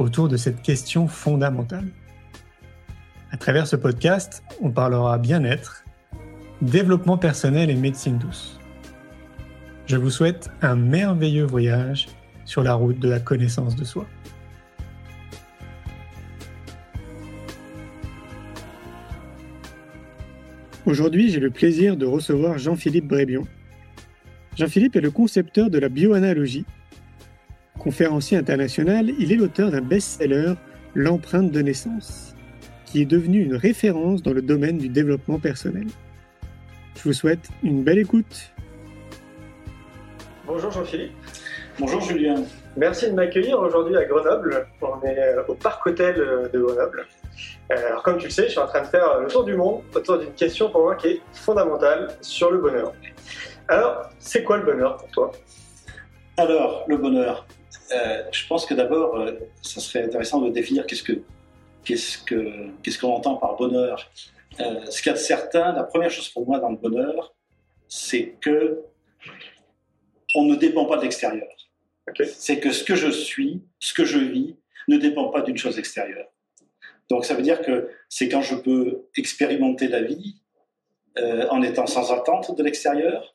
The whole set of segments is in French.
autour de cette question fondamentale. À travers ce podcast, on parlera bien-être, développement personnel et médecine douce. Je vous souhaite un merveilleux voyage sur la route de la connaissance de soi. Aujourd'hui, j'ai le plaisir de recevoir Jean-Philippe Brébion. Jean-Philippe est le concepteur de la bioanalogie. Conférencier international, il est l'auteur d'un best-seller, L'empreinte de naissance, qui est devenu une référence dans le domaine du développement personnel. Je vous souhaite une belle écoute. Bonjour Jean-Philippe. Bonjour Julien. Merci de m'accueillir aujourd'hui à Grenoble. On est euh, au Parc Hôtel de Grenoble. Euh, alors comme tu le sais, je suis en train de faire le tour du monde autour d'une question pour moi qui est fondamentale sur le bonheur. Alors, c'est quoi le bonheur pour toi? Alors, le bonheur. Euh, je pense que d'abord, euh, ça serait intéressant de définir qu'est-ce que qu'est-ce que qu'est-ce qu'on entend par bonheur. ce qu'il y a de certain, la première chose pour moi dans le bonheur, c'est que on ne dépend pas de l'extérieur. C'est que ce que je suis, ce que je vis, ne dépend pas d'une chose extérieure. Donc ça veut dire que c'est quand je peux expérimenter la vie euh, en étant sans attente de l'extérieur,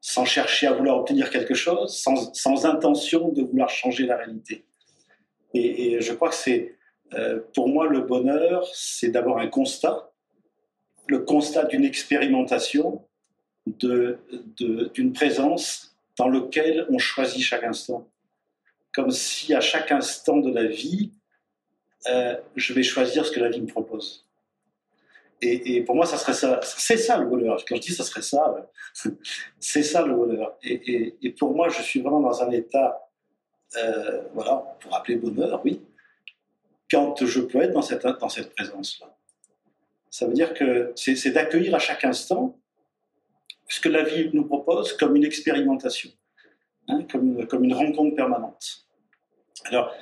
sans chercher à vouloir obtenir quelque chose, sans, intention de vouloir changer la réalité. Et, je crois que c'est, euh, pour moi, le bonheur, c'est d'abord un constat, le constat d'une expérimentation, de, d'une présence dans lequel on choisit chaque instant. Comme si à chaque instant de la vie, euh, je vais choisir ce que la vie me propose. Et, pour moi, ça serait ça. C'est ça le bonheur. Quand je dis ça serait ça, c'est ça le bonheur. Et, pour moi, je suis vraiment dans un état, euh, voilà, pour appeler bonheur, oui, quand je peux être dans cette, dans cette présence-là. Ça veut dire que c'est d'accueillir à chaque instant ce que la vie nous propose comme une expérimentation, hein, comme, comme une rencontre permanente. Alors,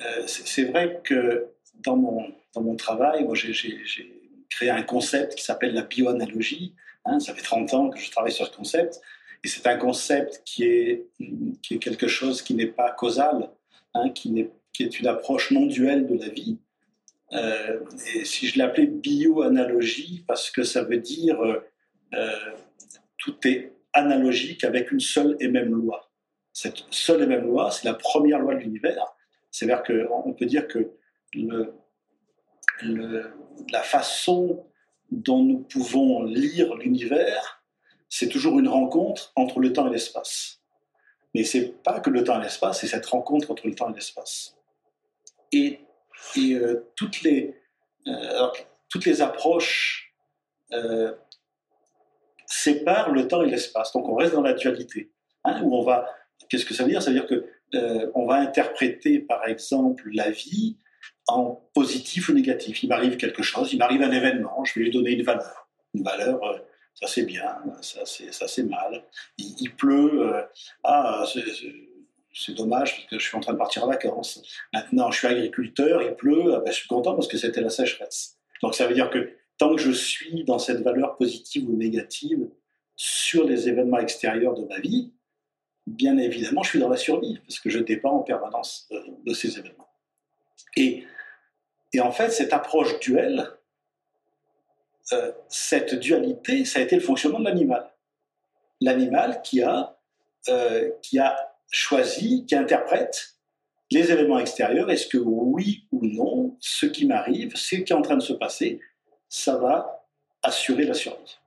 euh, c'est vrai que dans mon, dans mon travail, moi, j'ai créé un concept qui s'appelle la bioanalogie. Hein, ça fait 30 ans que je travaille sur ce concept. Et c'est un concept qui est, quelque chose qui n'est pas causal, hein, qui, est, qui est une approche non duelle de la vie. Euh, et si je l'appelais bioanalogie, parce que ça veut dire euh, tout est analogique avec une seule et même loi. Cette seule et même loi, c'est la première loi de l'univers. C'est-à-dire qu'on peut dire que le, la façon dont nous pouvons lire l'univers, c'est toujours une rencontre entre le temps et l'espace. Mais c'est pas que le temps et l'espace, c'est cette rencontre entre le temps et l'espace. Et, euh, toutes, les, euh, toutes les approches euh, séparent le temps et l'espace. Donc on reste dans la dualité, hein, où on va. Qu'est-ce que ça veut dire? Ça veut dire que on va interpréter, par exemple, la vie en positif ou négatif. Il m'arrive quelque chose, il m'arrive un événement, je vais lui donner une valeur. Une valeur, euh, ça c'est bien, ça c'est mal. Il, pleut, euh, ah, c'est dommage parce que je suis en train de partir en vacances. Maintenant, je suis agriculteur, il pleut, ah, ben, je suis content parce que c'était la sécheresse. Donc ça veut dire que tant que je suis dans cette valeur positive ou négative sur les événements extérieurs de ma vie, bien évidemment, je suis dans la survie, parce que je dépends en permanence de, ces événements. Et, en fait, cette approche duelle, euh, cette dualité, ça a été le fonctionnement de l'animal. L'animal qui a, euh, qui a choisi, qui interprète les événements extérieurs. Est-ce que oui ou non, ce qui m'arrive, ce qui est en train de se passer, ça va assurer la survie.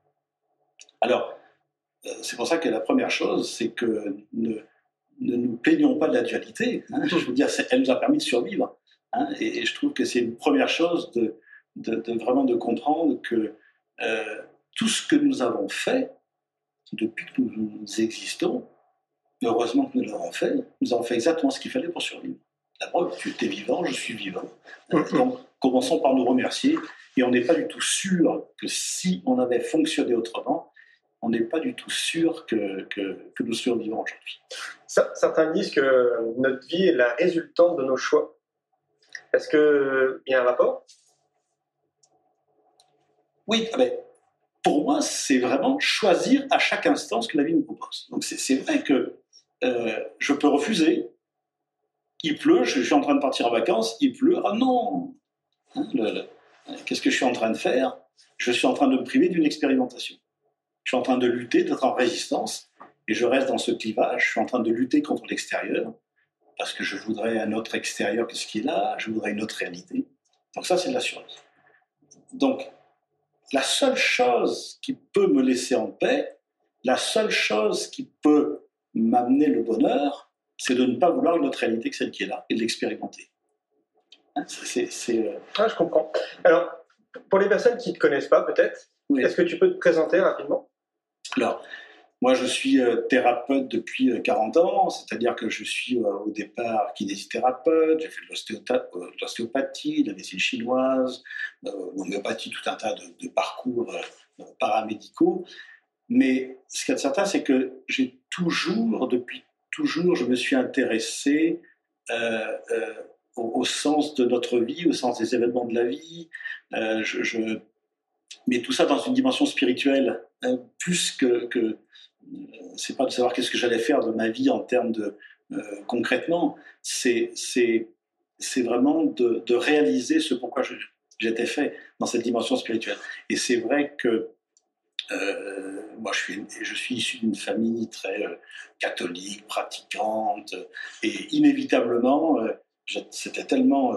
Alors, euh, c'est pour ça que la première chose, c'est que ne, nous plaignons pas de la dualité. Hein. je veux dire, elle nous a permis de survivre. Hein. et, je trouve que c'est une première chose de, vraiment de comprendre que euh, tout ce que nous avons fait depuis que nous existons, heureusement que nous l'avons fait, nous avons fait exactement ce qu'il fallait pour survivre. La preuve, tu es vivant, je suis vivant. Donc, commençons par nous remercier. Et on n'est pas du tout sûr que si on avait fonctionné autrement, on n'est pas du tout sûr que, que, que nous survivons aujourd'hui. Certains disent que notre vie est la résultante de nos choix. Est-ce qu'il y a un rapport? Oui, mais ah ben, pour moi, c'est vraiment choisir à chaque instant ce que la vie nous propose. Donc c'est vrai que euh, je peux refuser. Il pleut, je suis en train de partir en vacances, il pleut, ah non hein, Qu'est-ce que je suis en train de faire? Je suis en train de me priver d'une expérimentation. Je suis en train de lutter, d'être en résistance, et je reste dans ce clivage. Je suis en train de lutter contre l'extérieur, parce que je voudrais un autre extérieur que ce qui est là, je voudrais une autre réalité. Donc ça, c'est de la survie. Donc, la seule chose qui peut me laisser en paix, la seule chose qui peut m'amener le bonheur, c'est de ne pas vouloir une autre réalité que celle qui est là et de l'expérimenter. Hein, c'est, euh, Ah, je comprends. Alors, pour les personnes qui ne te connaissent pas, peut-être, est-ce que tu peux te présenter rapidement? Alors, moi, je suis euh, thérapeute depuis 40 euh, ans, c'est-à-dire que je suis euh, au départ kinésithérapeute, j'ai fait de l'ostéopathie, de la médecine chinoise, l'homéopathie, tout un tas de, parcours paramédicaux. Mais ce qui est certain, c'est que j'ai toujours, depuis toujours, je me suis intéressé au, sens de notre vie, au sens des événements de la vie. je, je, mais tout ça dans une dimension spirituelle, hein, plus que c'est pas de savoir qu'est-ce que j'allais faire de ma vie en termes de euh, concrètement, c'est c'est vraiment de, réaliser ce pourquoi j'étais fait dans cette dimension spirituelle. Et c'est vrai que euh, moi, je suis, je suis issu d'une famille très euh, catholique, pratiquante, et inévitablement, c'était tellement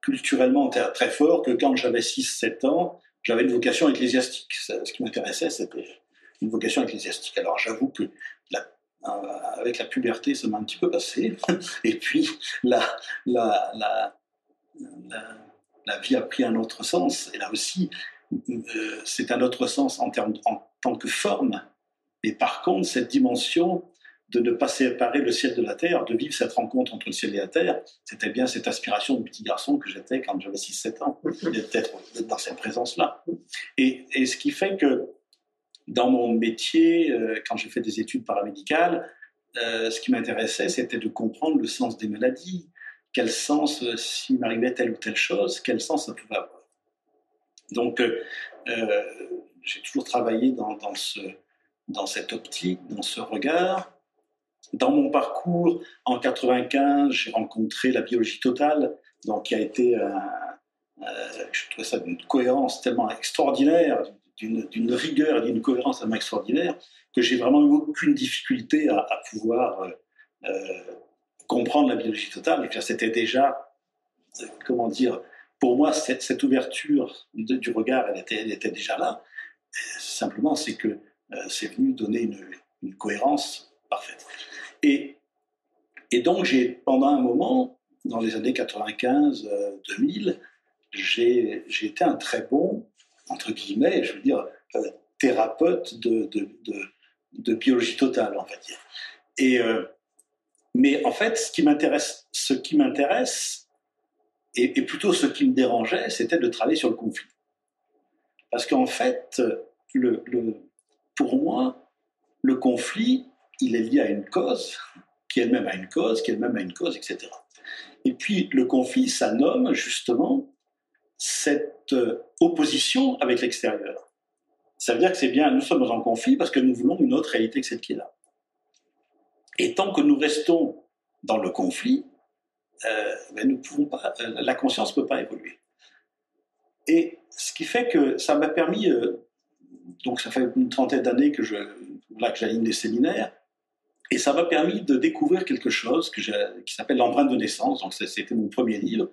culturellement très fort que quand j'avais 6-7 ans, j'avais une vocation ecclésiastique. Ce qui m'intéressait, c'était une vocation ecclésiastique. Alors j'avoue que euh, avec la puberté, ça m'a un petit peu passé. Et puis la, la, la, la, vie a pris un autre sens. Et là aussi, euh, c'est un autre sens en, termes, en tant que forme. Et par contre, cette dimension de ne pas séparer le ciel de la terre, de vivre cette rencontre entre le ciel et la terre, c'était bien cette aspiration de petit garçon que j'étais quand j'avais 6-7 ans, d'être dans cette présence-là. Et, et, ce qui fait que dans mon métier, euh, quand j'ai fait des études paramédicales, euh, ce qui m'intéressait, c'était de comprendre le sens des maladies. Quel sens, euh, s'il m'arrivait telle ou telle chose, quel sens ça pouvait avoir. Donc, j'ai toujours travaillé dans, dans, ce, dans cette optique, dans ce regard. Dans mon parcours, en 95, j'ai rencontré la biologie totale, donc qui a été, je cohérence tellement extraordinaire, d'une rigueur et d'une cohérence tellement extraordinaire que j'ai vraiment eu aucune difficulté à, pouvoir euh, euh, comprendre la biologie totale. C'était déjà, euh, comment dire, pour moi, cette, ouverture du regard, elle était, déjà là. simplement, c'est que c'est venu donner une, cohérence parfaite. Et, et donc, j'ai, pendant un moment, dans les années 95-2000, j'ai été un très bon entre guillemets, je veux dire, euh, thérapeute de, de, biologie totale, on va dire. Et, euh, mais en fait, ce qui m'intéresse, ce qui m'intéresse, et, plutôt ce qui me dérangeait, c'était de travailler sur le conflit. Parce qu'en fait, le, pour moi, le conflit, il est lié à une cause, qui elle-même a une cause, qui elle-même a une cause, etc. Et puis, le conflit, ça nomme justement cette euh, opposition avec l'extérieur. Ça veut dire que c'est bien, nous sommes en conflit parce que nous voulons une autre réalité que celle qui est là. Et tant que nous restons dans le conflit, euh, ben euh, la conscience ne peut pas évoluer. Et ce qui fait que ça m'a permis, donc ça fait une trentaine d'années que je, des séminaires, et ça m'a permis de découvrir quelque chose qui s'appelle l'empreinte de naissance. Donc c'était mon premier livre.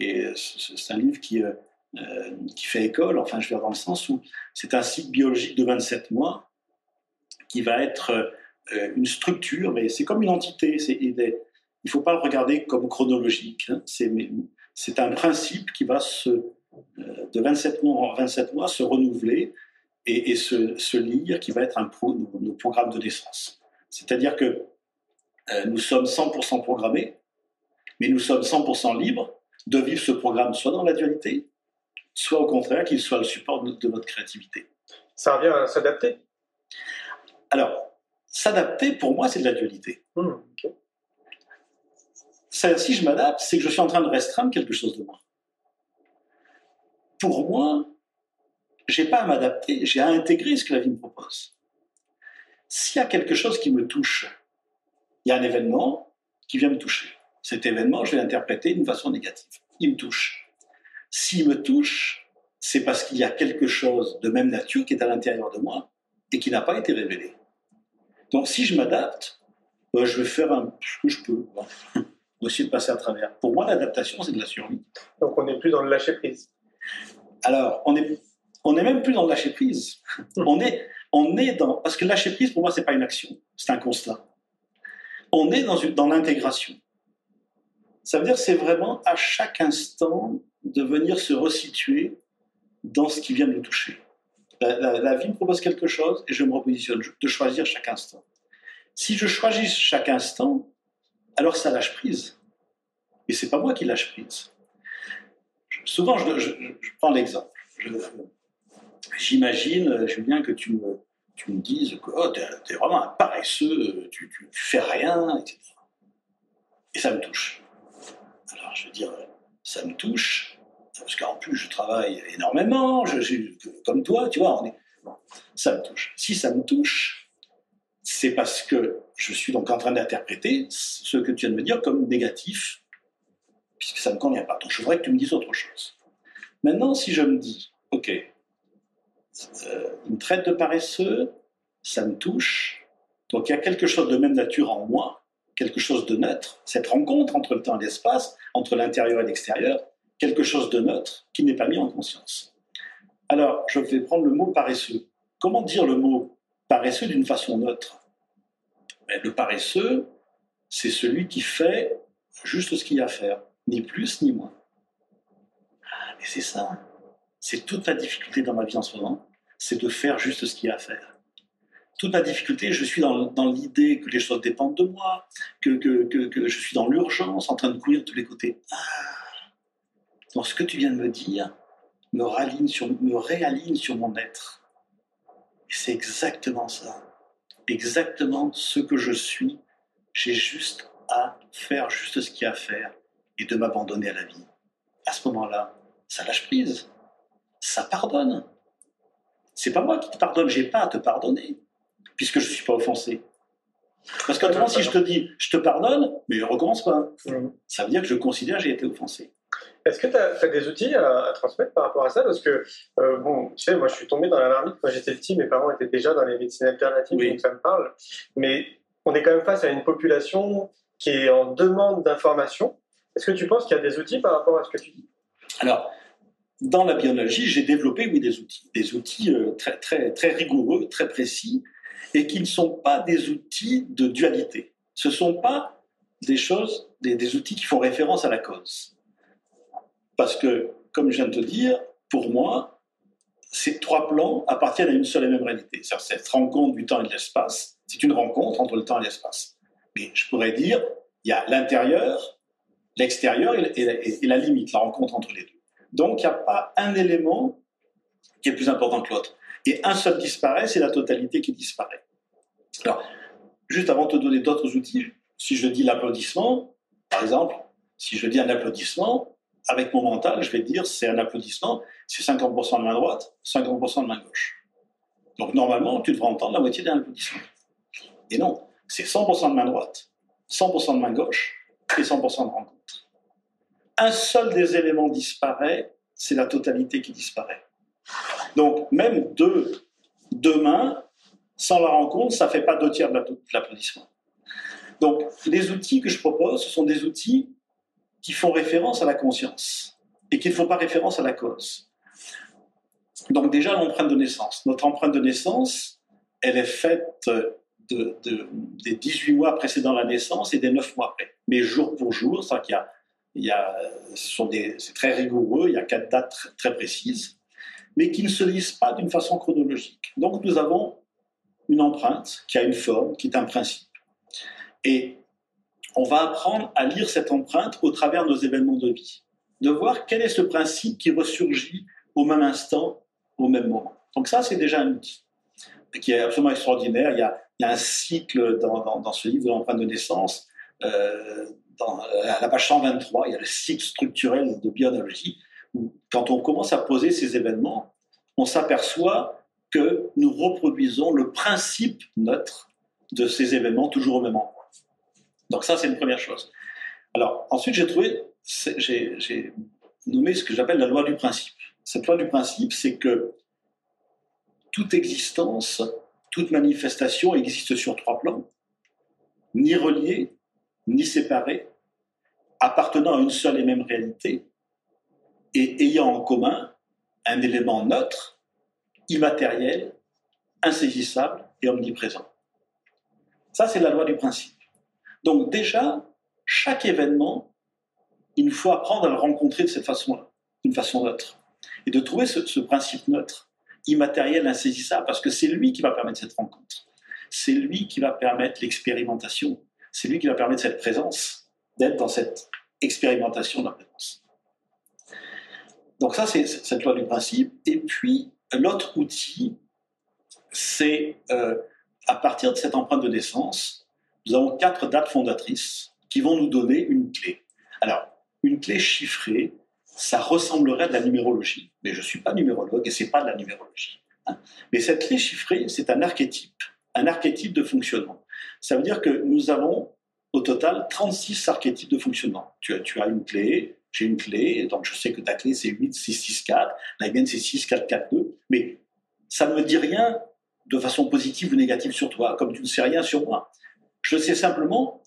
Et c'est un livre qui, euh, euh, qui fait école, enfin je vais dans le sens où c'est un cycle biologique de 27 mois qui va être euh, une structure, mais c'est comme une entité. Il ne faut pas le regarder comme chronologique. Hein. C'est un principe qui va se, de 27 mois en 27 mois se renouveler et, se, lire, qui va être un pro, nos, programmes de naissance. C'est-à-dire que nous sommes 100% programmés Mais nous sommes 100% libres de vivre ce programme soit dans la dualité, soit au contraire qu'il soit le support de, notre créativité. Ça revient à s'adapter? Alors, s'adapter, pour moi, c'est de la dualité. Ça, si je m'adapte, c'est que je suis en train de restreindre quelque chose de moi. Pour moi, j'ai pas à m'adapter, j'ai à intégrer ce que la vie me propose. S'il y a quelque chose qui me touche, il y a un événement qui vient me toucher. Cet événement, je vais l'interpréter d'une façon négative. Il me touche. S'il me touche, c'est parce qu'il y a quelque chose de même nature qui est à l'intérieur de moi et qui n'a pas été révélé. Donc si je m'adapte, ben, je vais faire un, ce que je peux. Bon. essayer de passer à travers. Pour moi, l'adaptation, c'est de la survie. Donc on n'est plus dans le lâcher prise. Alors, on est, on est même plus dans le lâcher prise. on est, on est dans, parce que lâcher prise, pour moi, c'est pas une action, c'est un constat. On est dans, une, dans l'intégration. Ça veut dire, c'est vraiment à chaque instant de venir se resituer dans ce qui vient de nous toucher. La, vie me propose quelque chose et je me repositionne, de choisir chaque instant. Si je choisis chaque instant, alors ça lâche prise. Et c'est pas moi qui lâche prise. Souvent, je, prends l'exemple. J'imagine, euh, Julien, que tu me, tu dises que oh, t'es, t'es vraiment un paresseux, tu, tu, tu fais rien, etc. Et ça me touche. Alors, je veux dire, ça me touche, parce qu'en plus, je travaille énormément, je, je- comme toi, tu vois, ça me touche. Si ça me touche, c'est parce que je suis donc en train d'interpréter ce que tu viens de me dire comme négatif, puisque ça ne me convient pas. Donc, je voudrais que tu me dises autre chose. Maintenant, si je me dis, OK, euh, il me traite de paresseux, ça me touche. Donc il y a quelque chose de même nature en moi, quelque chose de neutre. Cette rencontre entre le temps et l'espace, entre l'intérieur et l'extérieur, quelque chose de neutre qui n'est pas mis en conscience. Alors, je vais prendre le mot paresseux. Comment dire le mot paresseux d'une façon neutre? Ben, Le paresseux, c'est celui qui fait juste ce qu'il y a à faire, ni plus ni moins. Et c'est ça. C'est toute la difficulté dans ma vie en ce moment, c'est de faire juste ce qu'il y a à faire. Toute ma difficulté, je suis dans, l'idée que les choses dépendent de moi, que, je suis dans l'urgence, en train de courir de tous les côtés. Ah Donc ce que tu viens de me dire me, raligne sur, réaligne sur mon être. C'est exactement ça. Exactement ce que je suis. J'ai juste à faire juste ce qu'il y a à faire et de m'abandonner à la vie. À ce moment-là, ça lâche prise ça pardonne. C'est pas moi qui te pardonne, j'ai pas à te pardonner, puisque je suis pas offensé. Parce qu'autrement, si je te dis je te pardonne, mais recommence pas, Mhm. ça veut dire que je considère que j'ai été offensé. Est-ce que tu as, des outils à, à transmettre par rapport à ça? Parce que, euh, bon, tu sais, moi je suis tombé dans la marmite quand j'étais petit, mes parents étaient déjà dans les médecines alternatives, Oui. donc ça me parle. Mais on est quand même face à une population qui est en demande d'information. Est-ce que tu penses qu'il y a des outils par rapport à ce que tu dis? Alors, dans la biologie, j'ai développé, oui, des outils. Des outils euh, très, très, très rigoureux, très précis, et qui ne sont pas des outils de dualité. Ce ne sont pas des choses, des, outils qui font référence à la cause. Parce que, comme je viens de te dire, pour moi, ces trois plans appartiennent à une seule et même réalité. C'est-à-dire cette rencontre du temps et de l'espace, c'est une rencontre entre le temps et l'espace. Mais je pourrais dire, il y a l'intérieur, l'extérieur et la limite, la rencontre entre les deux. Donc, il n'y a pas un élément qui est plus important que l'autre. Et un seul disparaît, c'est la totalité qui disparaît. Alors, juste avant de te donner d'autres outils, si je dis l'applaudissement, par exemple, si je dis un applaudissement, avec mon mental, je vais dire c'est un applaudissement, c'est 50% de main droite, 50% de main gauche. Donc, normalement, tu devrais entendre la moitié d'un applaudissement. Et non, c'est 100% de main droite, 100% de main gauche et 100% de rencontre un seul des éléments disparaît, c'est la totalité qui disparaît. Donc, même deux, deux mains, sans la rencontre, ça ne fait pas deux tiers de l'appla- de l'applaudissement. Donc, les outils que je propose, ce sont des outils qui font référence à la conscience et qui ne font pas référence à la cause. Donc, déjà, l'empreinte de naissance. Notre empreinte de naissance, elle est faite de, de- des 18 mois précédant la naissance et des 9 mois après. Mais jour pour jour, c'est-à-dire a il y a, ce sont des, c'est très rigoureux, il y a quatre dates très précises, mais qui ne se lisent pas d'une façon chronologique. Donc nous avons une empreinte qui a une forme, qui est un principe. Et on va apprendre à lire cette empreinte au travers de nos événements de vie, de voir quel est ce principe qui ressurgit au même instant, au même moment. Donc ça, c'est déjà un outil qui est absolument extraordinaire. Il y a, un cycle dans, ce livre de l'empreinte de naissance. Euh, à la page 123, il y a le cycle structurel de biologie, quand on commence à poser ces événements, on s'aperçoit que nous reproduisons le principe neutre de ces événements toujours au même endroit. Donc ça, c'est une première chose. Alors ensuite, j'ai trouvé, j'ai nommé ce que j'appelle la loi du principe. Cette loi du principe, c'est que toute existence, toute manifestation existe sur trois plans, ni reliés, ni séparés, appartenant à une seule et même réalité, et ayant en commun un élément neutre, immatériel, insaisissable et omniprésent. Ça, c'est la loi du principe. Donc déjà, chaque événement, il faut apprendre à le rencontrer de cette façon-là, d'une façon neutre, et de trouver ce principe neutre immatériel, insaisissable, parce que c'est lui qui va permettre cette rencontre. C'est lui qui va permettre l'expérimentation. C'est lui qui va permettre cette présence, d'être dans cette expérimentation de la présence. Donc ça, c'est cette loi du principe. Et puis, l'autre outil, c'est euh, à partir de cette empreinte de naissance, nous avons quatre dates fondatrices qui vont nous donner une clé. Alors, une clé chiffrée ça ressemblerait à de la numérologie. Mais je ne suis pas numérologue et ce n'est pas de la numérologie. Hein. Mais cette clé chiffrée, c'est un archétype, un archétype de fonctionnement. Ça veut dire que nous avons au total 36 archétypes de fonctionnement. Tu as, tu as une clé, j'ai une clé, donc je sais que ta clé c'est 8, 6, 6, 4, la mienne c'est 6, 4, 4, 2. Mais ça ne me dit rien de façon positive ou négative sur toi, comme tu ne sais rien sur moi. Je sais simplement,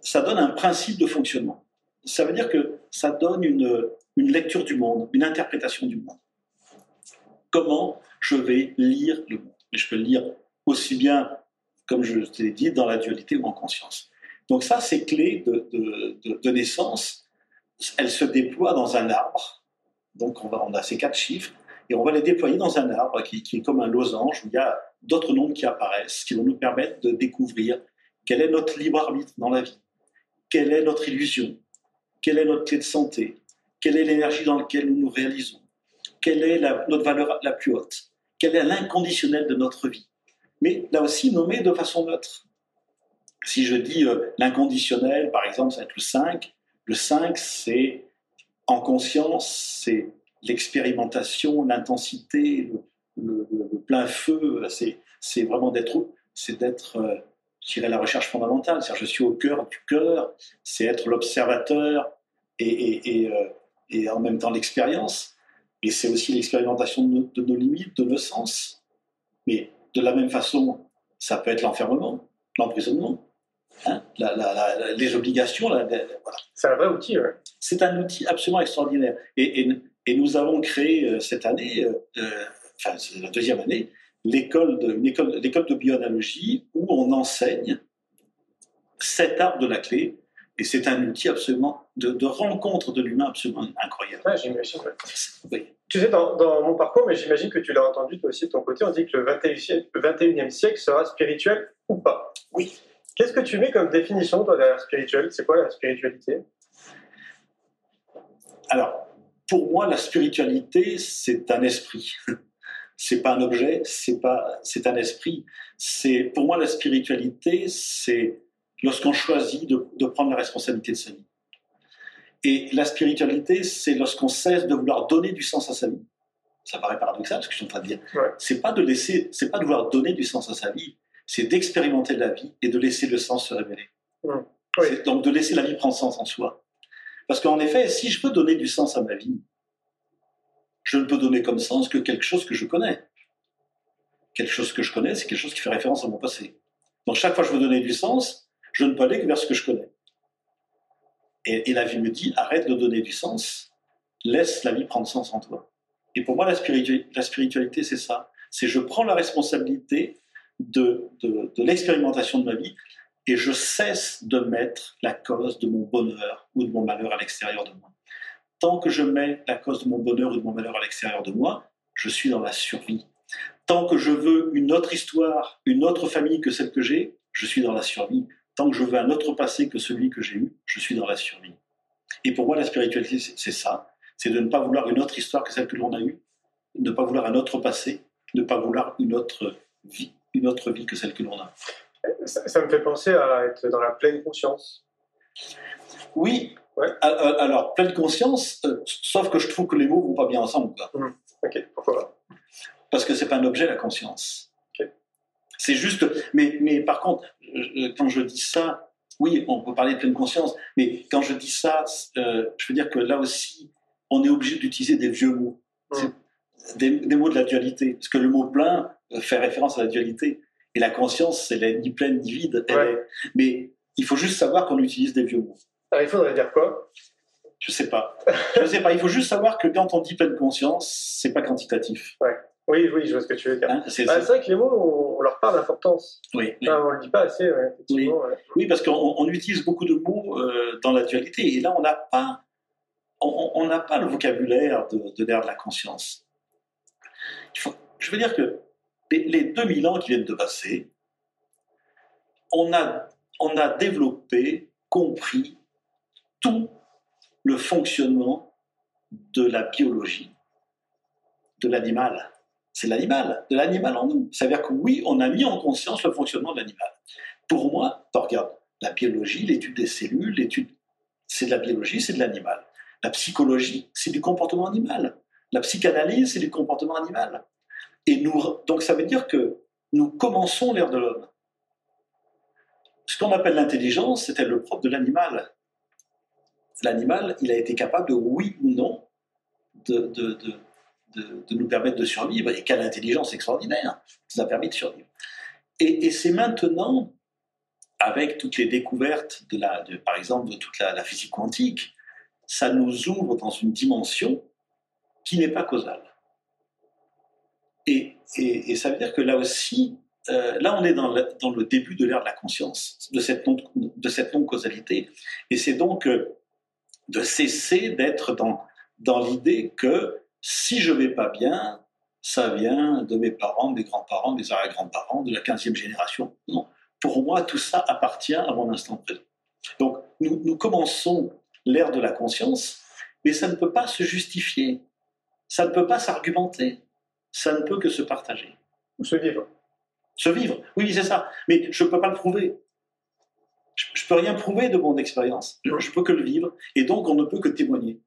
ça donne un principe de fonctionnement ça veut dire que ça donne une, une lecture du monde, une interprétation du monde. Comment je vais lire le monde Et je peux le lire aussi bien, comme je l'ai dit, dans la dualité ou en conscience. Donc ça, ces clés de, de, de, naissance, elles se déploient dans un arbre. Donc on, va, a ces quatre chiffres, et on va les déployer dans un arbre qui, est comme un losange, où il y a d'autres nombres qui apparaissent, qui vont nous permettre de découvrir quel est notre libre arbitre dans la vie, quelle est notre illusion, quelle est notre clé de santé Quelle est l'énergie dans laquelle nous nous réalisons Quelle est notre valeur la plus haute Quel est l'inconditionnel de notre vie Mais là aussi, nommé de façon neutre. Si je dis euh, l'inconditionnel, par exemple, ça va être le 5. Le 5, c'est en conscience, c'est l'expérimentation, l'intensité, le, plein feu. C'est vraiment d'être, c'est d'être euh, la recherche fondamentale. C'est-à-dire, je suis au cœur du cœur, c'est être l'observateur et, euh, et, en même temps l'expérience. Et c'est aussi l'expérimentation de, nos limites, de nos sens. Mais de la même façon, ça peut être l'enfermement, l'emprisonnement, hein, les obligations. voilà. C'est un vrai outil. C'est un outil absolument extraordinaire. Et, nous avons créé euh, cette année, euh, enfin c'est la deuxième année, l'école de, école, l'école de bioanalogie où on enseigne cet art de la clé. Et c'est un outil absolument de, rencontre de l'humain absolument incroyable. j'imagine. Tu sais, dans, mon parcours, mais j'imagine que tu l'as entendu toi aussi de ton côté, on dit que le 21e, siècle sera spirituel ou pas. Oui. Qu'est-ce que tu mets comme définition, toi, derrière spirituel? C'est quoi la spiritualité? Alors, pour moi, la spiritualité, c'est un esprit. c'est pas un objet, c'est pas, c'est un esprit. C'est pour moi la spiritualité, c'est lorsqu'on choisit de, de, prendre la responsabilité de sa vie. Et la spiritualité, c'est lorsqu'on cesse de vouloir donner du sens à sa vie. Ça paraît paradoxal ce que je suis en train de dire. C'est pas de laisser, c'est pas de vouloir donner du sens à sa vie, c'est d'expérimenter la vie et de laisser le sens se révéler. Donc de laisser la vie prendre sens en soi. Parce qu'en effet, si je veux donner du sens à ma vie, je ne peux donner comme sens que quelque chose que je connais. Quelque chose que je connais, c'est quelque chose qui fait référence à mon passé. Donc chaque fois que je veux donner du sens, je ne peux aller que vers ce que je connais. Et, la vie me dit, arrête de donner du sens, laisse la vie prendre sens en toi. Et pour moi, la spiritualité c'est ça. C'est je prends la responsabilité de, de, l'expérimentation de ma vie et je cesse de mettre la cause de mon bonheur ou de mon malheur à l'extérieur de moi tant que je mets la cause de mon bonheur ou de mon malheur à l'extérieur de moi, je suis dans la survie. Tant que je veux une autre histoire, une autre famille que celle que j'ai, je suis dans la survie. tant que je veux un autre passé que celui que j'ai eu, je suis dans la survie. Et pour moi, la spiritualité, c'est ça. C'est de ne pas vouloir une autre histoire que celle que l'on a eue, ne pas vouloir un autre passé, ne pas vouloir une autre vie, une autre vie que celle que l'on a. Ça, ça, me fait penser à être dans la pleine conscience. Oui. Ouais. Alors, pleine conscience, euh, sauf que je trouve que les mots vont pas bien ensemble. Quoi. Mmh. Ok, pourquoi Parce que c'est pas un objet, la conscience. Okay. C'est juste. Mais, mais par contre, quand je dis ça, oui, on peut parler de pleine conscience, mais quand je dis ça, euh, je veux dire que là aussi, on est obligé d'utiliser des vieux mots. Mmh. Des, des, mots de la dualité. Parce que le mot plein fait référence à la dualité. Et la conscience, c'est ni pleine ni vide. Ouais. Est... Mais il faut juste savoir qu'on utilise des vieux mots. Alors, il faudrait dire quoi? Je sais pas. Je sais pas. Il faut juste savoir que quand on dit pleine conscience, c'est pas quantitatif. Ouais. Oui, oui, je vois ce que tu veux dire. Hein, c'est bah, vrai que les mots, on, on leur parle d'importance. Oui. Enfin, on le dit pas assez, ouais, oui. Ouais. oui, parce qu'on on utilise beaucoup de mots euh, dans la dualité, et là, on n'a pas, on n'a pas le vocabulaire de, de l'ère de la conscience. Je veux dire que les, les 2000 ans qui viennent de passer, on a, on a développé, compris tout le fonctionnement de la biologie de l'animal. C'est l'animal, de l'animal en nous. Ça veut dire que oui, on a mis en conscience le fonctionnement de l'animal. Pour moi, regarde, la biologie, l'étude des cellules, l'étude, c'est de la biologie, c'est de l'animal. La psychologie, c'est du comportement animal. La psychanalyse, c'est du comportement animal. Et nous, donc ça veut dire que nous commençons l'ère de l'homme. Ce qu'on appelle l'intelligence, c'était le propre de l'animal. L'animal, il a été capable de, oui ou non, de, nous permettre de survivre. Et quelle intelligence extraordinaire nous a permis de survivre. Et, c'est maintenant, avec toutes les découvertes, de la, par exemple, de toute la physique quantique, ça nous ouvre dans une dimension qui n'est pas causale. Et, ça veut dire que là aussi, euh, là on est dans le, début de l'ère de la conscience, de cette non, de cette non causalité, et c'est donc euh, de cesser d'être dans dans l'idée que si je vais pas bien, ça vient de mes parents, de mes grands-parents, de mes arrière-grands-parents, de la 15e génération. Non, pour moi tout ça appartient à mon instant présent. Donc nous commençons l'ère de la conscience, mais ça ne peut pas se justifier, ça ne peut pas s'argumenter ça ne peut que se partager. Ou se vivre. Se vivre, oui, c'est ça. Mais je ne peux pas le prouver. Je ne peux rien prouver de mon expérience. Je ne peux que le vivre. Et donc, on ne peut que témoigner.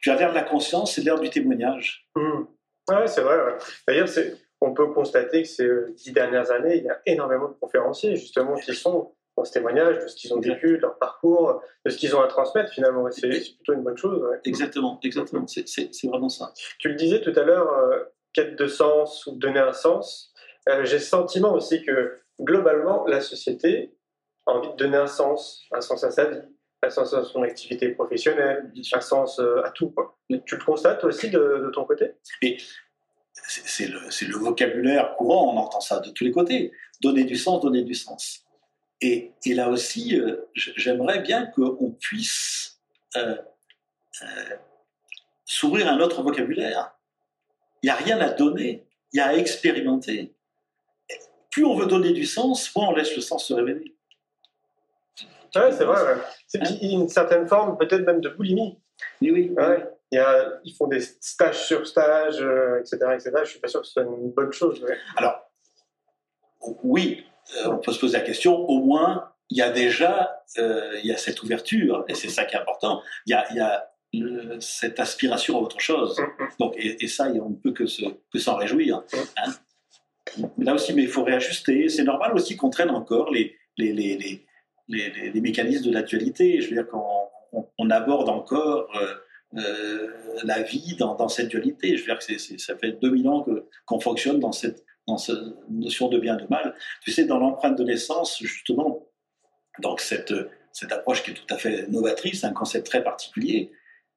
Tu as l'ère de la conscience, c'est l'ère du témoignage. Mmh. Ouais, c'est vrai. Ouais. D'ailleurs, on peut constater que ces dix dernières années, il y a énormément de conférenciers, justement, qui sont dans ce témoignage de ce qu'ils ont vécu, de leur parcours, de ce qu'ils ont à transmettre finalement. C'est plutôt une bonne chose. Ouais. Exactement, exactement. C'est vraiment ça. Tu le disais tout à l'heure, euh, quête de sens ou donner un sens. Euh, J'ai le sentiment aussi que globalement, la société a envie de donner un sens, un sens à sa vie, un sens à son activité professionnelle, un sens euh, à tout. Quoi. Tu le constates aussi de, de ton côté? Et c'est le, le, vocabulaire courant, on entend ça de tous les côtés. Donner du sens, donner du sens. Et, et là aussi, euh, j'aimerais bien qu'on puisse euh, s'ouvrir un autre vocabulaire il n'y a rien à donner, il y a à expérimenter. Plus on veut donner du sens, moins on laisse le sens se révéler. Ouais, c'est vrai. Ouais. C'est hein une certaine forme, peut-être même de boulimie. Oui, oui. Ouais. Il y a, ils font des stages sur stages, euh, etc., etc. Je suis pas sûr que ce soit une bonne chose. Ouais. Alors, oui, euh, on peut se poser la question. Au moins, il y a déjà, euh, il y a cette ouverture, et c'est ça qui est important. Il y a, il y a le, cette aspiration à autre chose. Donc, et, et ça, on ne peut que s'en que réjouir. Hein. Mais là aussi, mais il faut réajuster. C'est normal aussi qu'on traîne encore les, les, les, les, les, les mécanismes de l'actualité. Je veux dire qu'on on, on aborde encore euh, euh, la vie dans, dans, cette dualité. Je veux dire que c est, c est, ça fait 2000 ans qu'on qu fonctionne dans cette, dans cette notion de bien de mal. Tu sais, dans l'empreinte de naissance, justement, donc cette, cette approche qui est tout à fait novatrice, un concept très particulier,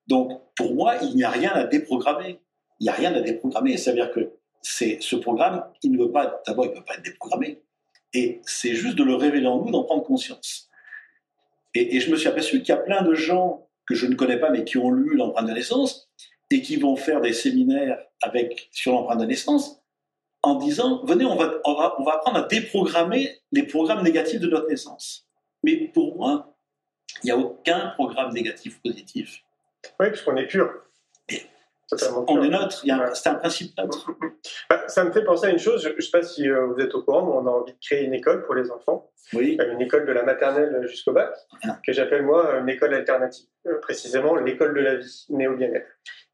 donc, pour moi, il n'y a rien à déprogrammer. Il n'y a rien à déprogrammer. C'est-à-dire que c'est ce programme, il ne veut pas, d'abord, il ne peut pas être déprogrammé. Et c'est juste de le révéler en nous, d'en prendre conscience. Et, et, je me suis aperçu qu'il y a plein de gens que je ne connais pas, mais qui ont lu l'empreinte de naissance et qui vont faire des séminaires avec, sur l'empreinte de naissance en disant, venez, on va, on va, on va apprendre à déprogrammer les programmes négatifs de notre naissance. Mais pour moi, il n'y a aucun programme négatif positif. Oui, puisqu'on est pur. On est neutre, Ouais. c'est un principe neutre. Bah, ça me fait penser à une chose, je ne sais pas si euh, vous êtes au courant, mais on a envie de créer une école pour les enfants, Oui, euh, une école de la maternelle jusqu'au bac, Ah. que j'appelle moi une école alternative, euh, précisément l'école de la vie, au bien-être.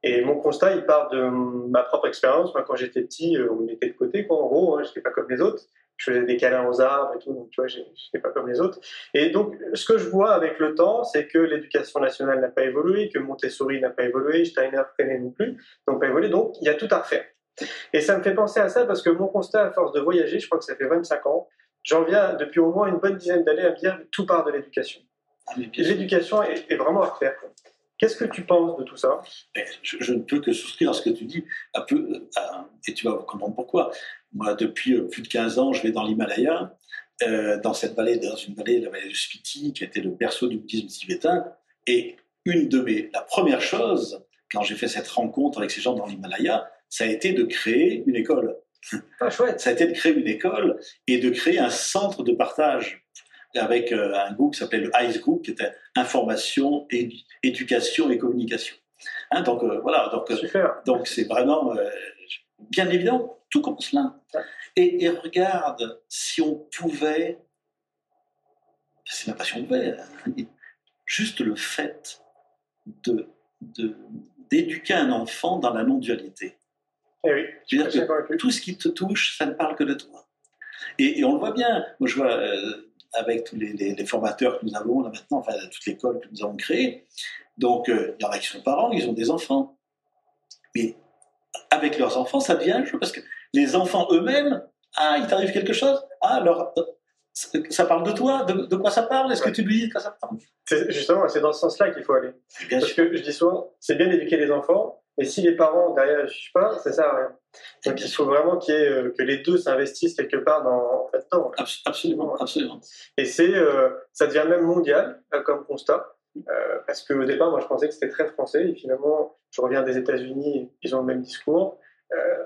Et mon constat, il part de ma propre expérience. Moi, quand j'étais petit, euh, on me mettait de côté, quoi, en gros, hein, je n'étais pas comme les autres. Je faisais des câlins aux arbres et tout, donc tu vois, j'ai- j'étais pas comme les autres. Et donc, ce que je vois avec le temps, c'est que l'éducation nationale n'a pas évolué, que Montessori n'a pas évolué, Steiner, Freinet non plus, n'ont pas évolué, donc il y a tout à refaire. Et ça me fait penser à ça parce que mon constat, à force de voyager, je crois que ça fait 25 ans, j'en viens depuis au moins une bonne dizaine d'années à me dire que tout part de l'éducation. Ah. L'éducation est, est vraiment à refaire. quoi. Qu'est-ce que tu penses de tout ça? Mais Je, je ne peux que souscrire à ce que tu dis, un peu, à- et tu vas comprendre pourquoi. Moi, depuis euh, plus de 15 ans, je vais dans l'Himalaya, euh, dans cette vallée, dans une vallée, la vallée du Spiti, qui a été le berceau du bouddhisme tibétain. Et une de mes, la première chose, quand j'ai fait cette rencontre avec ces gens dans l'Himalaya, ça a été de créer une école. Ah, chouette Ça a été de créer une école et de créer un centre de partage avec euh, un groupe qui s'appelait le ICE Group, qui était information, édu- éducation et communication. Hein, donc euh, voilà, donc euh, donc c'est vraiment, euh, bien évidemment, tout commence là. Et, et regarde, si on pouvait, c'est même pas si on pouvait, hein, juste le fait de d'éduquer un enfant dans la non-dualité. Eh oui, que tout ce qui te touche, ça ne parle que de toi. Et, et on le voit bien. Moi, je vois avec tous les, les- les formateurs que nous avons là maintenant, enfin toute l'école que nous avons créée. Donc, euh, il y en a qui sont parents, ils ont des enfants. Mais avec leurs enfants, ça devient un jeu parce que les enfants eux-mêmes, ah, il t'arrive quelque chose, ah, alors euh, ça parle de toi, de, de quoi ça parle? Est-ce Ouais. que tu lui dis de quoi ça parle? Justement, c'est dans ce sens-là qu'il faut aller. Bien Parce sûr. que je dis souvent, c'est bien d'éduquer les enfants, mais si les parents derrière ne suivent pas, ça sert à rien. Donc il faut vraiment ait, euh, que les deux s'investissent quelque part dans là-dedans. Abs- Absolument, absolument. Et c'est, euh, ça devient même mondial euh, comme constat. Euh, parce qu'au départ, moi, je pensais que c'était très français. Et finalement, je reviens des États-Unis, ils ont le même discours.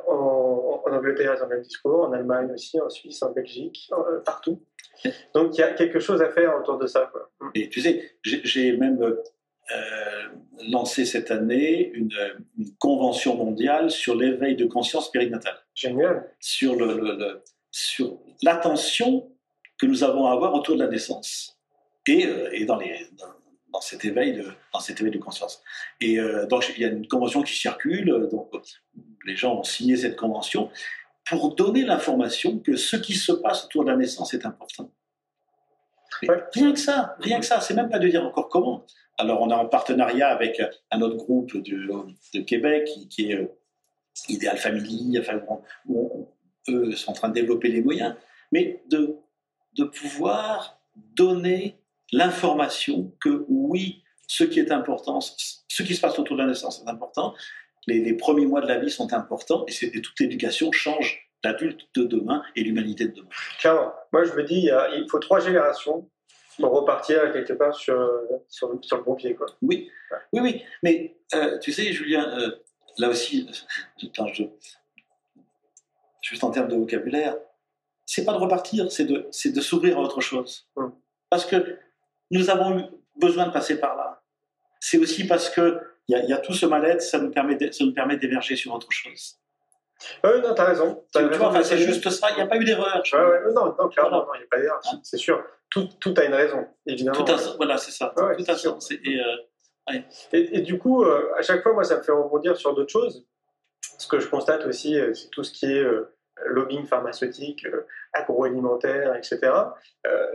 En, en Angleterre, ils ont le même discours. En Allemagne aussi, en Suisse, en Belgique, partout. Donc, il y a quelque chose à faire autour de ça. Quoi. Et tu sais, j'ai même euh, lancé cette année une, une convention mondiale sur l'éveil de conscience périnatale, Génial. sur le, le- le- sur l'attention que nous avons à avoir autour de la naissance et, euh, et dans les dans, dans cet éveil de dans cet éveil de conscience. Et euh, donc il y a une convention qui circule, donc les gens ont signé cette convention pour donner l'information que ce qui se passe autour de la naissance est important. Rien que ça, rien que ça, c'est même pas de dire encore comment. Alors on est en partenariat avec un autre groupe de, de Québec qui, est euh, Ideal Family, enfin, eux sont en train de développer les moyens, mais de, de pouvoir donner l'information que oui, ce qui est important, ce qui se passe autour de la naissance est important, les, premiers mois de la vie sont importants, et, et toute l'éducation change l'adulte de demain et l'humanité de demain. Clairement. Moi, je me dis, il, faut trois générations pour repartir quelque part sur, sur, sur le bon pied. Quoi. Oui, oui, oui. Mais euh, tu sais, Julien, euh, là aussi, euh, je, juste en termes de vocabulaire, c'est pas de repartir, c'est de, c'est de s'ouvrir à autre chose. Mm. Parce que nous avons eu besoin de passer par là. C'est aussi parce que il y, a- il y a tout ce mal-être, ça nous permet, de- ça nous permet d'émerger sur autre chose. Non, t'as raison. T'as Tu, raison vois, c'est juste ça. Il n'y a pas eu d'erreur. Ouais, ouais, non, non, clairement, il n'y a pas d'erreur, c'est sûr. Tout, tout a une raison, évidemment. Tout à, voilà, c'est ça. Ouais, tout sûr. sens. Et, euh, Et, et du coup, euh, à chaque fois, moi, ça me fait rebondir sur d'autres choses. Ce que je constate aussi, euh, c'est tout ce qui est lobbying pharmaceutique, agroalimentaire, etc.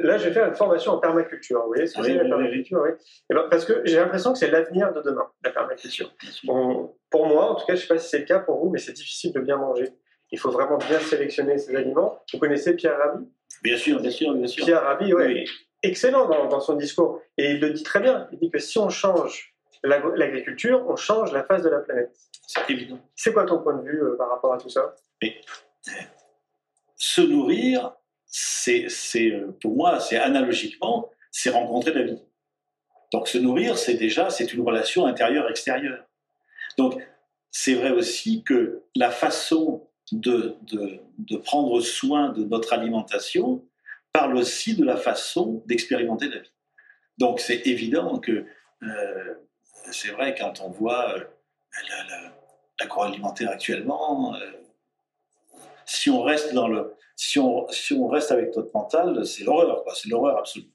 Là, je vais faire une formation en permaculture. Vous voyez ce que Oui, c'est oui, la oui, permaculture oui. Eh ben, Parce que j'ai l'impression que c'est l'avenir de demain, la permaculture. Bon, pour moi, en tout cas, je ne sais pas si c'est le cas pour vous, mais c'est difficile de bien manger. Il faut vraiment bien sélectionner ses aliments. Vous connaissez Pierre Rabhi? Bien sûr, bien sûr, bien sûr. Pierre Rabhi, ouais, Oui. excellent dans, dans son discours. Et il le dit très bien. Il dit que si on change l'agriculture, on change la face de la planète. C'est évident. C'est quoi ton point de vue euh, par rapport à tout ça? Se nourrir, c'est, c'est, euh, pour moi, c'est analogiquement, c'est rencontrer la vie. Donc se nourrir, c'est déjà, c'est une relation intérieure-extérieure. Donc c'est vrai aussi que la façon de, de, prendre soin de notre alimentation parle aussi de la façon d'expérimenter la vie. Donc c'est évident que euh, c'est vrai quand on voit euh, l'agroalimentaire actuellement, euh, si on reste dans le, si on, si on reste avec notre mental, c'est l'horreur, c'est l'horreur absolue.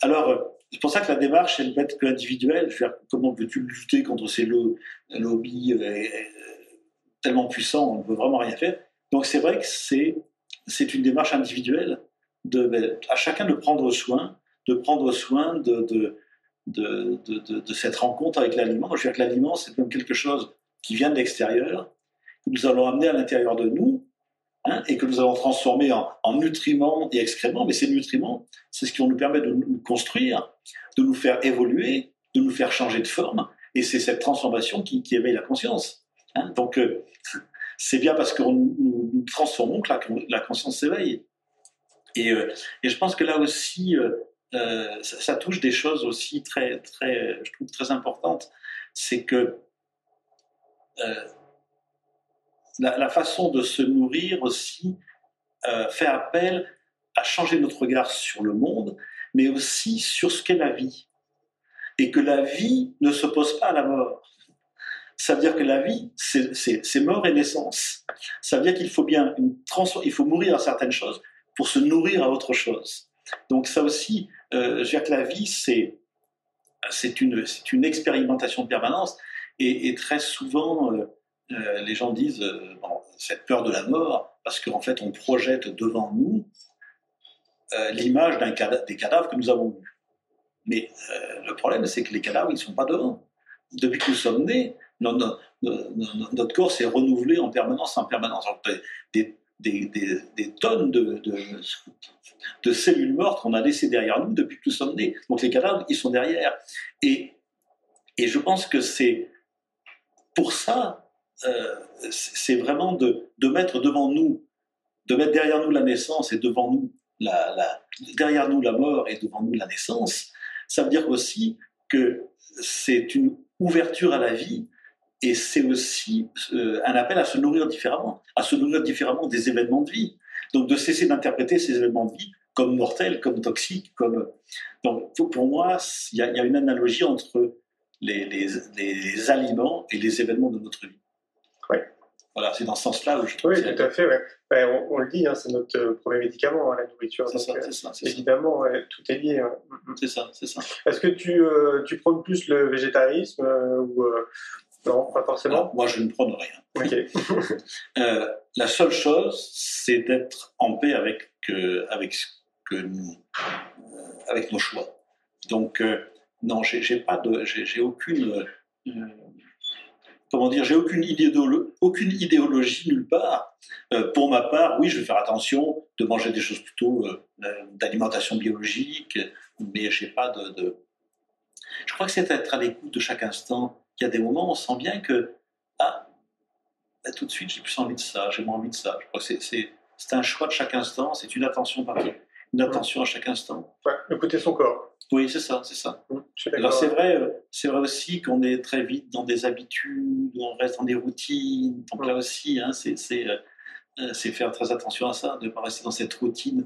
Alors c'est pour ça que la démarche, elle va être que individuelle. Comment veux-tu lutter contre ces lobbies tellement puissants, on ne peut vraiment rien faire. Donc c'est vrai que c'est une démarche individuelle de ben, à chacun de prendre soin de prendre soin de, de, de, de, cette rencontre avec l'aliment. Je veux dire que l'aliment, c'est comme quelque chose qui vient de l'extérieur, que nous allons amener à l'intérieur de nous, hein, et que nous allons transformer en, en, nutriments et excréments. Mais ces nutriments, c'est ce qui nous permettre de nous construire, de nous faire évoluer, de nous faire changer de forme. Et c'est cette transformation qui, éveille la conscience. Hein. Donc, euh, c'est bien parce que nous, nous, transformons que la, conscience s'éveille. Et, euh, et, je pense que là aussi, euh, ça, touche des choses aussi très, très, je trouve très importantes. C'est que la, façon de se nourrir aussi euh, fait appel à changer notre regard sur le monde, mais aussi sur ce qu'est la vie. Et que la vie ne s'oppose pas à la mort. Ça veut dire que la vie, c'est mort et naissance. Ça veut dire qu'il faut bien il faut mourir à certaines choses pour se nourrir à autre chose. Donc ça aussi, euh, je veux dire que la vie, c'est c'est une, une expérimentation de permanence. Et, et très souvent, euh, euh, les gens disent euh, cette peur de la mort, parce qu'en fait, on projette devant nous euh, l'image des cadavres que nous avons vus. Mais le problème, c'est que les cadavres, ils ne sont pas devant. Depuis que nous sommes nés, notre, corps s'est renouvelé en permanence, en permanence. Des, tonnes de, cellules mortes qu'on a laissées derrière nous depuis que nous sommes nés. Donc les cadavres, ils sont derrière. Et je pense que c'est pour ça, euh, c'est vraiment de, mettre devant nous, de mettre derrière nous la naissance et devant nous la, derrière nous la mort et devant nous la naissance. Ça veut dire aussi que c'est une ouverture à la vie et c'est aussi euh, un appel à se nourrir différemment, à se nourrir différemment des événements de vie. Donc de cesser d'interpréter ces événements de vie comme mortels, comme toxiques, comme... Donc pour moi, il y, a une analogie entre les, aliments et les événements de notre vie. Oui. Voilà, c'est dans ce sens-là où je trouve Oui, tout à fait. Ben, on, le dit, hein, c'est notre euh, premier médicament, hein, la nourriture. C'est ça, euh, c'est ça, Évidemment, tout est lié. Hein. C'est ça, c'est ça. Est-ce que tu, euh, tu prônes plus le végétarisme ou, non, pas forcément? moi, je ne prône rien. euh, la seule chose, c'est d'être en paix avec, euh, avec, que nous, euh, avec nos choix. Donc, euh, non, j'ai pas de, j'ai aucune, euh, comment dire, j'ai aucune idéologie, aucune idéologie nulle part. pour ma part, oui, je vais faire attention de manger des choses plutôt d'alimentation biologique, mais j'ai pas de, de, Je crois que c'est être à l'écoute de chaque instant il y a des moments où on sent bien que, ah, bah, tout de suite, j'ai plus envie de ça, j'ai moins envie de ça. Je crois que c'est un choix de chaque instant, c'est une attention une attention à chaque instant. Ouais, écouter son corps. Oui, c'est ça, c'est ça. Mmh, Alors c'est vrai, euh, c'est vrai aussi qu'on est très vite dans des habitudes, on reste dans des routines. Donc là aussi, hein, c'est euh, euh, c'est faire très attention à ça, de ne pas rester dans cette routine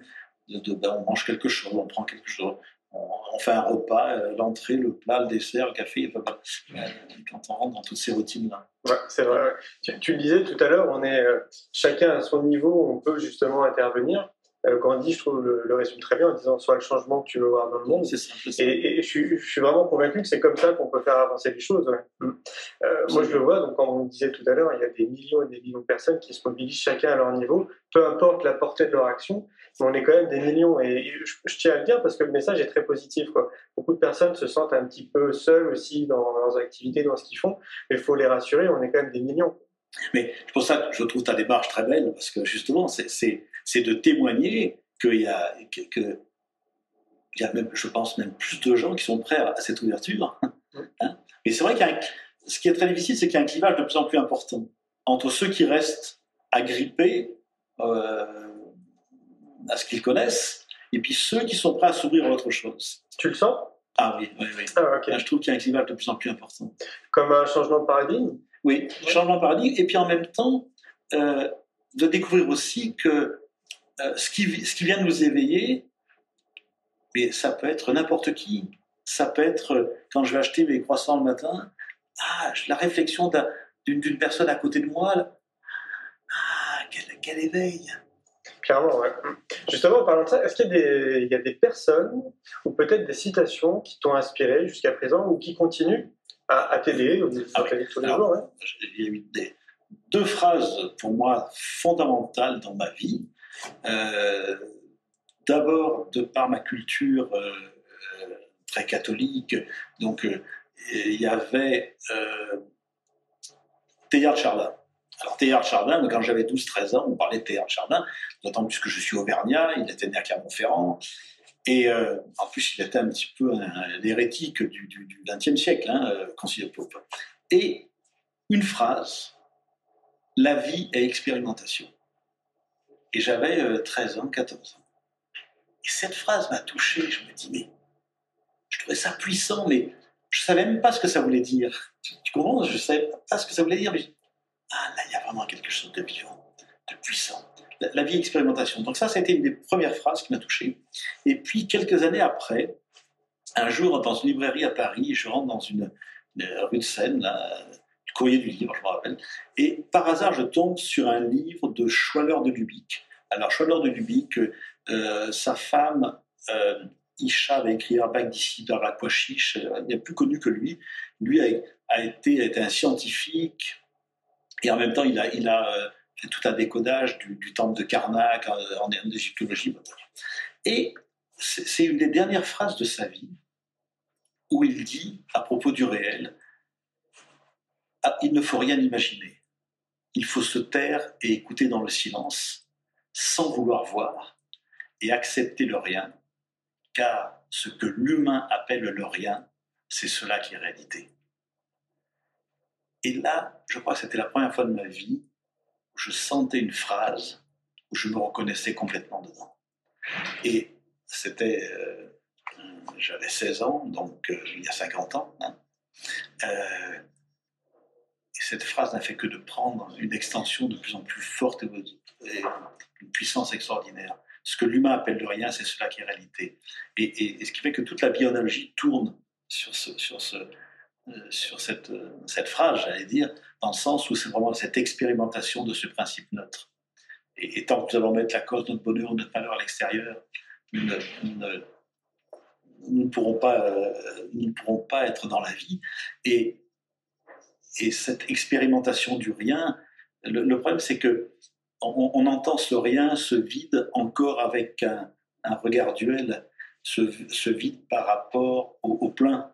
de, de ben, on mange quelque chose, on prend quelque chose, on, fait un repas, euh, l'entrée, le plat, le dessert, le café, quand on rentre dans toutes ces routines-là. Ouais, c'est vrai. Tu, le disais tout à l'heure, on est euh, chacun à son niveau, on peut justement intervenir. Quand on dit, je trouve le, résume très bien en disant soit le changement que tu veux voir dans le monde. C'est ça, Et, je, suis, je, suis, vraiment convaincu que c'est comme ça qu'on peut faire avancer les choses. Mm. moi, je le vois, donc, comme on disait tout à l'heure, il y a des millions et des millions de personnes qui se mobilisent chacun à leur niveau, peu importe la portée de leur action on est quand même des millions. Et je, tiens à le dire parce que le message est très positif. Quoi. Beaucoup de personnes se sentent un petit peu seules aussi dans leurs activités, dans ce qu'ils font. Mais il faut les rassurer, on est quand même des millions. Mais c'est pour ça que je trouve ta démarche très belle, parce que justement, c'est de témoigner qu'il y a, que, il y a même, je pense, même plus de gens qui sont prêts à, cette ouverture. Hein Mais c'est vrai qu'il ce qui est très difficile, c'est qu'il y a un clivage de plus en plus important entre ceux qui restent agrippés euh, à ce qu'ils connaissent, et puis ceux qui sont prêts à s'ouvrir à autre chose. Tu le sens? Ah oui, oui, oui. Ah, je trouve qu'il y a un clivage de plus en plus important. Comme un changement de paradigme? Oui, changement de paradigme, et puis en même temps, euh, de découvrir aussi que euh, ce, qui, ce qui vient nous éveiller, mais ça peut être n'importe qui. Ça peut être euh, quand je vais acheter mes croissants le matin, ah, la réflexion d'une personne à côté de moi. Ah, quel, éveil Clairement, ouais. Justement, en parlant de ça, est-ce qu'il y, a des personnes ou peut-être des citations qui t'ont inspiré jusqu'à présent ou qui continuent à, t'aider ah tous les jours Il y a eu deux phrases pour moi fondamentales dans ma vie. Euh, d'abord, de par ma culture euh, euh, très catholique, donc il y avait Théard Chardin. Alors Théard Chardin, quand j'avais 12-13 ans, on parlait de Théard Chardin, d'autant plus que je suis auvergnat, il était né à Clermont-Ferrand, et en plus il était un petit peu un, hérétique du, XXe siècle, hein, considéré Et une phrase, la vie est expérimentation. Et j'avais 13 ans, 14 ans. Et cette phrase m'a touché. Je me dis, mais je trouvais ça puissant, mais je savais même pas ce que ça voulait dire. Tu, comprends? Je savais pas ce que ça voulait dire, mais ah là, il y a vraiment quelque chose de vivant, de puissant. La, vie expérimentation. Donc ça, été une des premières phrases qui m'a touché. Et puis quelques années après, un jour dans une librairie à Paris, je rentre dans une, rue de Seine, le courrier du livre, je me rappelle, et par hasard, je tombe sur un livre de Schwaller de Lubick. Alors Schwaller de Lubick, euh, sa femme euh, Isha va écrire Bac d'ici dans la Poichiche, il a plus connu que lui. Lui a, été, un scientifique et en même temps il a, euh, tout un décodage du, temple de Karnak en, égyptologie. Et c'est une des dernières phrases de sa vie où il dit à propos du réel ah, il ne faut rien imaginer. Il faut se taire et écouter dans le silence sans vouloir voir et accepter le rien, car ce que l'humain appelle le rien, c'est cela qui est réalité. Et là, je crois que c'était la première fois de ma vie je sentais une phrase où je me reconnaissais complètement dedans. Et c'était, euh, j'avais 16 ans, donc euh, il y a 50 ans. Hein. Euh, et cette phrase n'a fait que de prendre une extension de plus en plus forte et une puissance extraordinaire ce que l'humain appelle le rien, c'est cela qui est réalité. Et, ce qui fait que toute la biologie tourne sur, ce, sur, ce, sur cette, euh, cette phrase, j'allais dire, dans le sens où c'est vraiment cette expérimentation de ce principe neutre. Et, tant que nous allons mettre la cause de notre bonheur ou notre malheur à l'extérieur, nous, ne, pourrons pas, euh, nous ne pourrons pas être dans la vie. Et, et cette expérimentation du rien, le problème c'est que on, entend ce rien, ce vide, encore avec un, regard duel, ce, vide par rapport au, plein.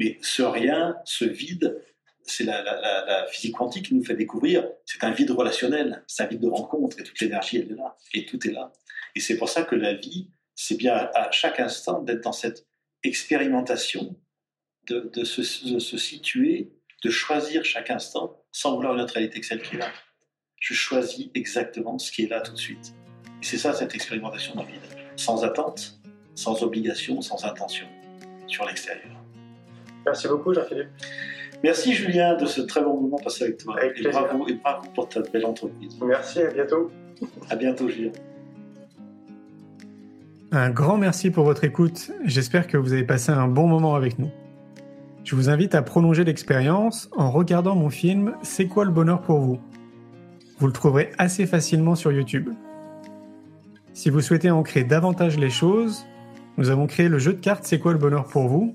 Mais ce rien, ce vide, c'est la, physique quantique qui nous fait découvrir, c'est un vide relationnel, c'est un vide de rencontre, et toute l'énergie, elle est là, et tout est là. Et c'est pour ça que la vie, c'est bien à chaque instant d'être dans cette expérimentation, de, se, situer, de choisir chaque instant, sans vouloir une autre réalité que celle qui est là je choisis exactement ce qui est là tout de suite. Et c'est ça cette expérimentation dans le vide. Sans attente, sans obligation, sans intention, sur l'extérieur. Merci beaucoup Jean-Philippe. Merci Julien de ce très bon moment passé avec toi. et, bravo, et bravo pour ta belle entreprise. Merci, à bientôt. À bientôt Julien. Un grand merci pour votre écoute. J'espère que vous avez passé un bon moment avec nous. Je vous invite à prolonger l'expérience en regardant mon film C'est quoi le bonheur pour vous? Vous le trouverez assez facilement sur YouTube. Si vous souhaitez ancrer davantage les choses, nous avons créé le jeu de cartes C'est quoi le bonheur pour vous?